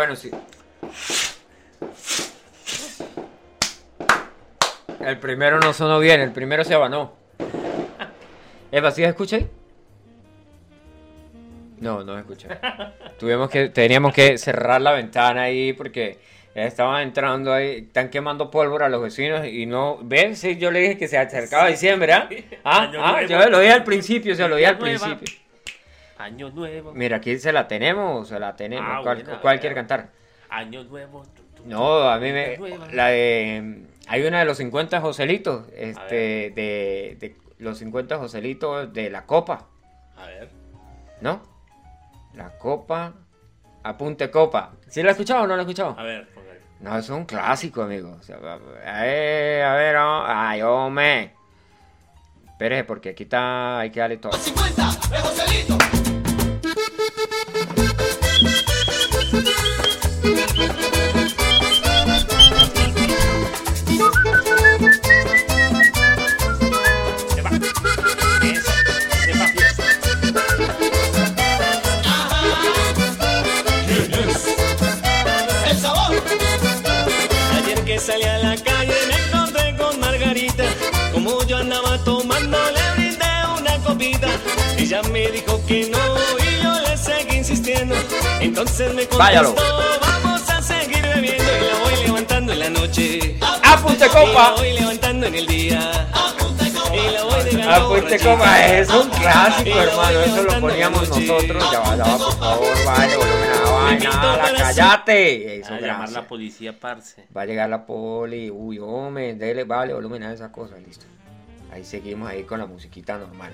Bueno, sí. El primero no sonó bien, el primero se abanó. Eva, ¿sí escucha ahí? No, no escucha. Tuvimos que, teníamos que cerrar la ventana ahí porque estaban entrando ahí, están quemando pólvora a los vecinos y no, ¿ven? Sí, yo le dije que se acercaba diciembre, ¿ah? Ah, ah, yo lo dije al principio, se lo dije al principio. Año nuevo. Mira, aquí se la tenemos, se la tenemos. Ah, ¿Cuál, buena, cuál quiere cantar? Año nuevo. tu, tu, tu. No, a mí me. Nueva. La de. Hay una de los 50 Joselitos. Este. De, de los 50 Joselitos de la Copa. A ver. ¿No? La Copa. Apunte Copa. ¿Sí la has escuchado o no la has escuchado? A ver, póngale. No, es un clásico, amigo. O sea, a ver, a ver, oh, ay, hombre. Espere, porque aquí está. Hay que darle todo. 50 de Joselito. Ella me dijo que no y yo le seguí insistiendo. Entonces me contestó, Váyalo. vamos a seguir bebiendo. Y la voy levantando en la noche. ¡Apunte Y la Copa! voy levantando en el día. Apunte con Y la voy dejando Apunte borrachita. Copa, es un clásico, hermano. Eso lo poníamos nosotros. Ya va, ya va, por favor, vale, volumen a la vaina. la cállate. Eso, A llamar la policía, parce. Va a llegar la poli, uy, hombre, dele, vale, volumen a esas cosas, listo. Ahí seguimos ahí con la musiquita normal.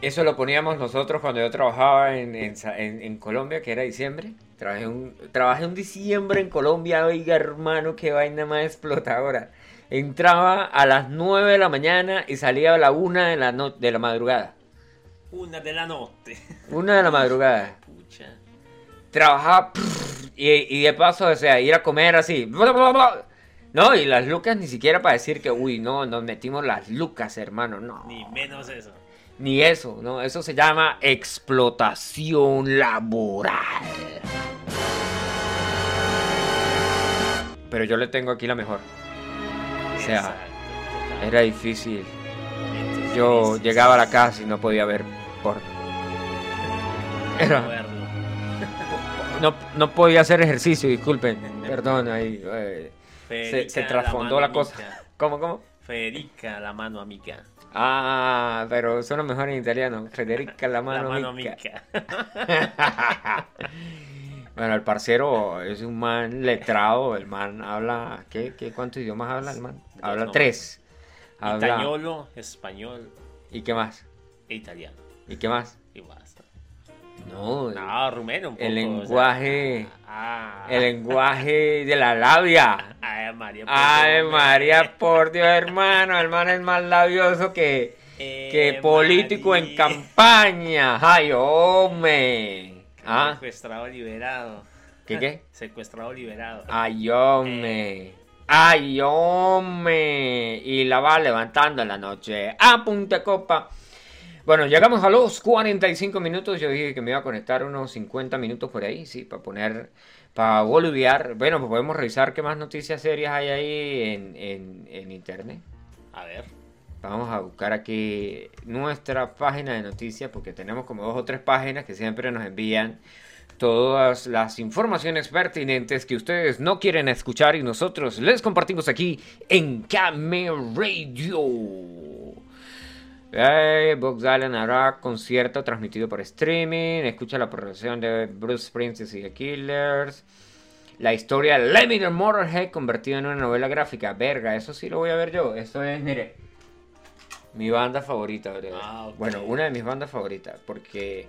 Eso lo poníamos nosotros cuando yo trabajaba en, en Sa- en- en Colombia, que era diciembre. Trabajé un, trabajé un diciembre en Colombia, oiga hermano, qué vaina más explotadora. Entraba a las 9 de la mañana y salía a la 1 de la, no- de la madrugada. Una de la noche. Una de la madrugada. Pucha. trabajaba y, y de paso, o sea, ir a comer así. bla, bla, bla. No, y las lucas ni siquiera para decir que, uy, no, nos metimos las lucas, hermano, no. Ni menos eso. Ni eso, no, eso se llama explotación laboral. Pero yo le tengo aquí la mejor. O sea, era difícil. Yo llegaba a la casa y no podía ver por... Era... No, no podía hacer ejercicio, disculpen. Perdón, ahí. eh, se, la trasfondó mano la cosa. ¿Cómo, cómo? Federica, la mano amiga. Ah, pero suena mejor en italiano. Federica la mano, la mano mica. bueno, el parcero es un man letrado. El man habla. ¿Qué, qué, ¿Cuántos idiomas habla el man? Habla tres. Habla. Español ¿Y qué más? e italiano. ¿Y qué más? No, No, rumeno un poco. el o sea, lenguaje. ah, El lenguaje de la labia. Ay, María. por Ay. María, por Dios, hermano. El man es más labioso que, que Eh, político en campaña. Ay, hombre. ¿Ah? Secuestrado liberado. ¿Qué qué? Secuestrado liberado. Ay, hombre. Ay, hombre. Y la va levantando en la noche. Apunte copa. Bueno, llegamos a los 45 minutos. Yo dije que me iba a conectar unos 50 minutos por ahí, sí, para poner, para boludear. Bueno, pues podemos revisar qué más noticias serias hay ahí en, en, en internet. A ver. Vamos a buscar aquí nuestra página de noticias porque tenemos como dos o tres páginas que siempre nos envían todas las informaciones pertinentes que ustedes no quieren escuchar y nosotros les compartimos aquí en Kame Radio. Eh, Box Dylan hará concierto transmitido por streaming. Escucha la progresión de Bruce Springsteen y The Killers. La historia de Lemmy the Motorhead convertida en una novela gráfica. Verga, eso sí lo voy a ver yo. Esto es, mire, mi banda favorita. Ah. Bueno, una de mis bandas favoritas. Porque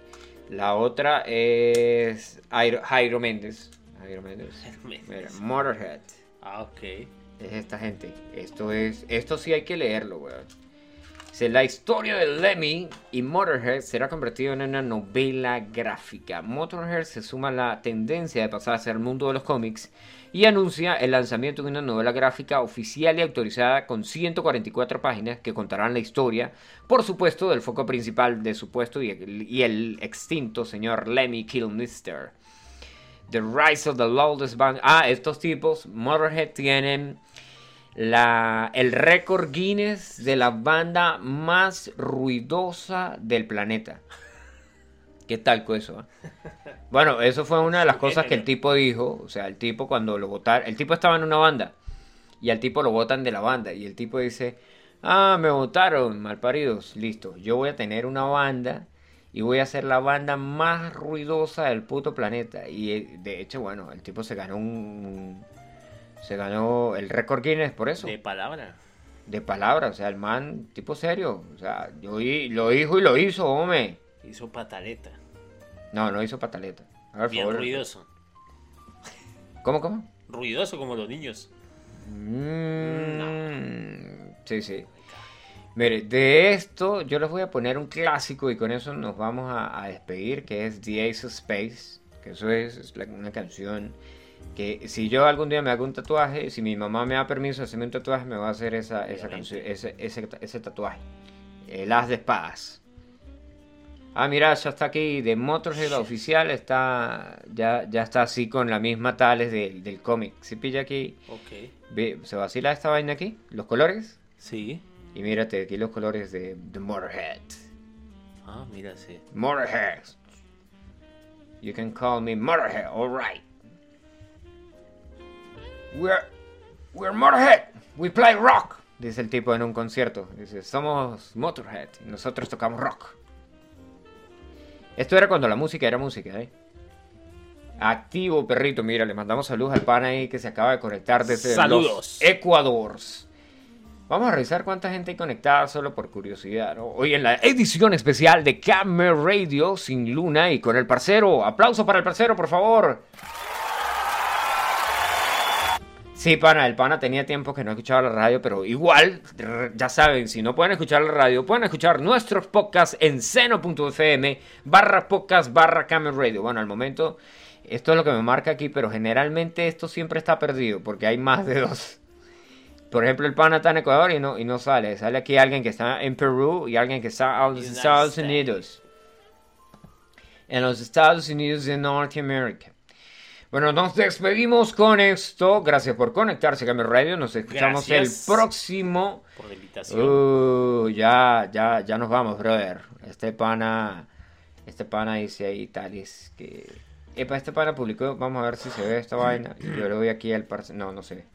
la otra es Jairo. Jairo Méndez. Jairo Méndez. Mira, Motorhead. Ah, ok. Es esta gente. Esto es. Esto sí hay que leerlo, weón. La historia de Lemmy y Motorhead será convertido en una novela gráfica. Motorhead se suma a la tendencia de pasar hacia el mundo de los cómics y anuncia el lanzamiento de una novela gráfica oficial y autorizada con 144 páginas que contarán la historia, por supuesto, del foco principal de su puesto y el, extinto señor Lemmy Kilmister. The Rise of the Loudest Band. Ah, estos tipos, Motorhead, tienen la, el récord Guinness de la banda más ruidosa del planeta. ¿Qué tal con eso? ah? Bueno, eso fue una de las cosas que el tipo dijo. O sea, el tipo cuando lo votaron, el tipo estaba en una banda y al tipo lo votan de la banda y el tipo dice, ah, me votaron, malparidos, listo, yo voy a tener una banda y voy a ser la banda más ruidosa del puto planeta. Y eh, de hecho, bueno, el tipo se ganó un... Se ganó el récord Guinness por eso De palabra. de palabra, o sea, el man, tipo serio, o sea, yo lo dijo y lo hizo, hombre. Hizo pataleta. No, no hizo pataleta. A ver, Bien favor. ruidoso. ¿Cómo, cómo? Ruidoso como los niños. Mm, Sí, sí. Mire, de esto yo les voy a poner un clásico y con eso nos vamos a, a despedir, que es The Ace of Space, que eso es, es una canción que si yo algún día me hago un tatuaje, si mi mamá me da permiso de hacerme un tatuaje, me va a hacer esa, esa canción, ese, ese, ese tatuaje. El as de espadas. Ah, mira, ya está aquí de Motorhead oficial, está ya, ya está así con la misma tales del, del cómic. Si pilla aquí, Ok. ve, se vacila esta vaina aquí, los colores. Sí. Y mírate aquí los colores de, de Motorhead. Ah, mira, sí. Motorhead. You can call me Motorhead, alright. We're, we're Motorhead. We play rock. Dice el tipo en un concierto. Dice, somos Motorhead. y Nosotros tocamos rock. Esto era cuando la música era música, ¿eh? Activo, perrito. Mira, le mandamos saludos al pan ahí que se acaba de conectar desde Saludos. los Ecuadors. Vamos a revisar cuánta gente hay conectada solo por curiosidad. ¿no? Hoy en la edición especial de Camera Radio sin Luna y con el parcero. Aplauso para el parcero, por favor. Sí, pana, el pana tenía tiempo que no escuchaba la radio, pero igual, ya saben, si no pueden escuchar la radio, pueden escuchar nuestros podcasts en seno.fm barra podcast barra Camera Radio. Bueno, al momento, esto es lo que me marca aquí, pero generalmente esto siempre está perdido porque hay más de dos. Por ejemplo, el pana está en Ecuador y no, y no sale. Sale aquí alguien que está en Perú y alguien que está en los Estados. Unidos. En los Estados Unidos de Norteamérica. Bueno, nos despedimos con esto. Gracias por conectarse Camera Radio. Nos escuchamos Gracias. el próximo. Por la invitación. Uh, ya, ya, ya nos vamos, brother. Este pana, este pana dice ahí tales que... Epa, este pana publicó, vamos a ver si se ve esta vaina. Yo le doy aquí al parce... No, no se ve.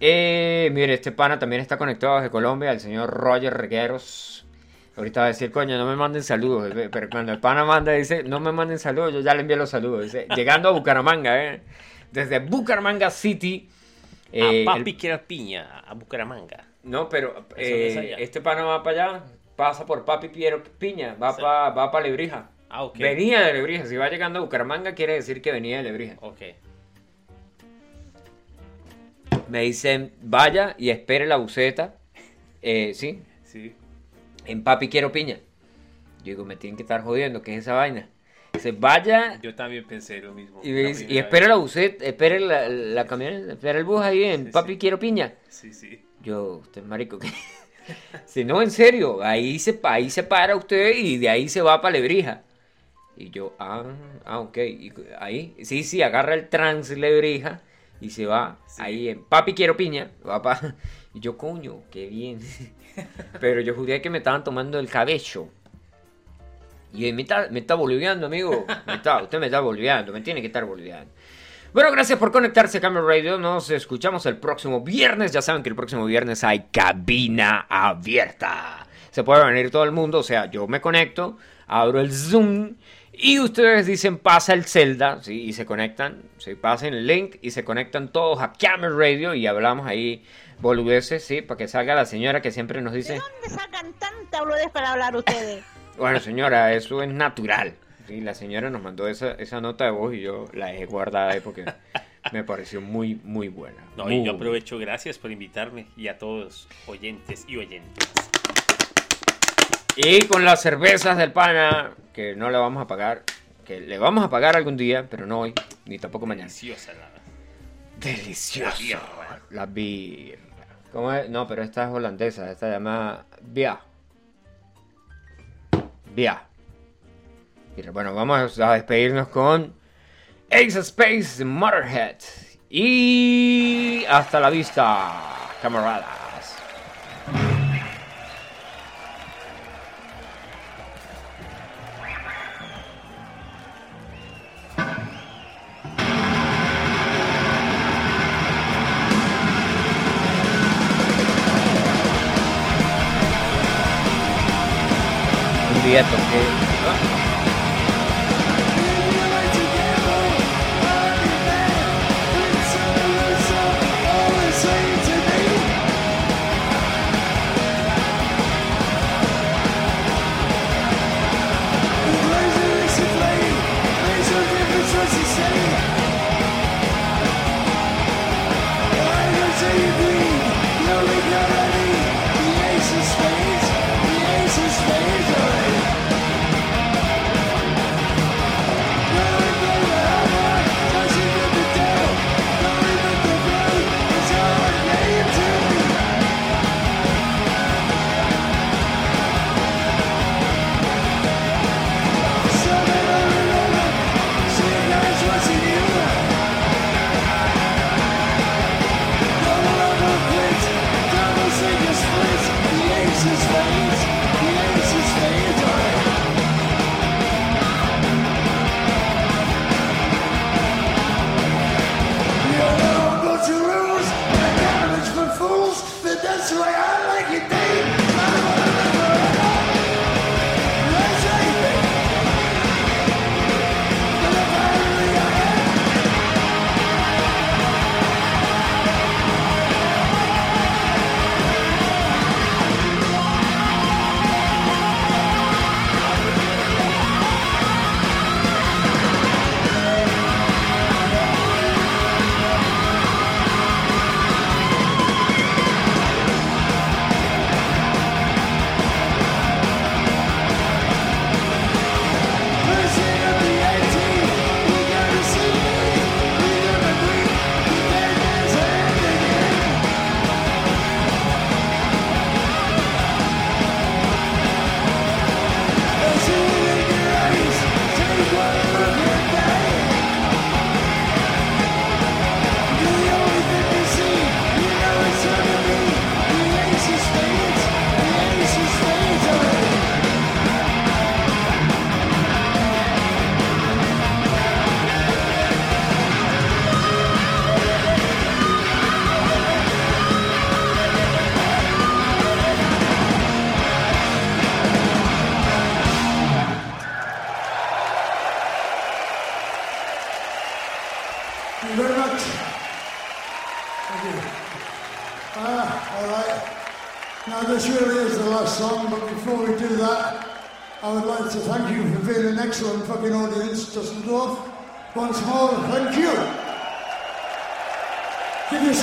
Eh, mire, este pana también está conectado desde Colombia, el señor Roger Regueros. Ahorita va a decir, coño, no me manden saludos. eh, Pero cuando el pana manda, dice, no me manden saludos, yo ya le envié los saludos. Dice, llegando a Bucaramanga, ¿eh? Desde Bucaramanga City. eh, a el- Papi quiere piña, a Bucaramanga. no, pero eh, este pana va para allá, pasa por Papi Piero Piña, va Sí. para va pa Lebrija. Ah, ok. Venía de Lebrija, si va llegando a Bucaramanga quiere decir que venía de Lebrija. Ok. Me dicen, vaya y espere la buceta, eh, sí, Sí. En Papi Quiero Piña. Yo digo, me tienen que estar jodiendo, ¿qué es esa vaina? Dice, vaya Yo también pensé lo mismo. y, dice, y espere vez. la la, la camioneta, espere el bus ahí en Sí, Papi sí. Quiero Piña. Sí, sí. Yo, usted es marico, ¿qué? Si no, en serio, ahí se, ahí se para usted y de ahí se va para Lebrija. Y yo, ah, ah, ok. Y ahí, sí, sí, agarra el trans Lebrija y se va Sí. ahí en Papi Quiero Piña. Va pa- Y yo, coño, qué bien. Pero yo juré que me estaban tomando el cabello. Y me está, me está boliviando, amigo. Usted me está boliviando, me tiene que estar boliviando. Bueno, gracias por conectarse Camera Radio. Nos escuchamos el próximo viernes. Ya saben que el próximo viernes hay cabina abierta. Se puede venir todo el mundo. O sea, yo me conecto, abro el Zoom y ustedes dicen pasa el Zelda. Y se conectan. ¿sí? Pasen el link y se conectan todos a Camera Radio y hablamos ahí boludeces, ¿sí? Para que salga la señora que siempre nos dice. ¿De dónde sacan tanta boludez para hablar ustedes? Bueno, señora, eso es natural. Sí, la señora nos mandó esa, esa nota de voz y yo la dejé guardada ahí porque me pareció muy, muy buena. No, Muy y yo buena. aprovecho, gracias por invitarme y a todos oyentes y oyentes. Y con las cervezas del pana, que no le vamos a pagar, que le vamos a pagar algún día, pero no hoy, ni tampoco mañana. Deliciosa la. Delicioso. La birra. La birra. No, pero esta es holandesa, esta se llama Bia. Bia. Mira, Bueno, vamos a despedirnos con Ace Space Motorhead. Y hasta la vista, camaradas. Un día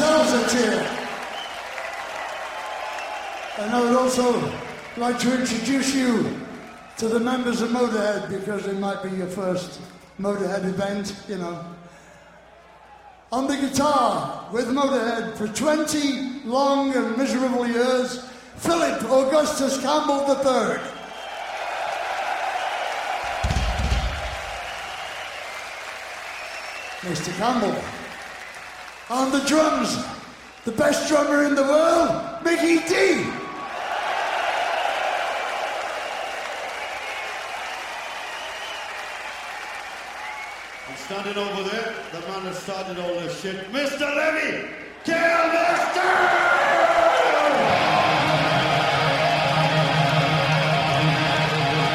Give yourselves a cheer. And I would also like to introduce you to the members of Motorhead because it might be your first Motorhead event, you know. On the guitar with Motorhead for 20 long and miserable years, Philip Augustus Campbell III. Mr. Campbell. On the drums, the best drummer in the world, Mickey D. And standing over there, the man that started all this shit, Mr. Levy, Kilmister!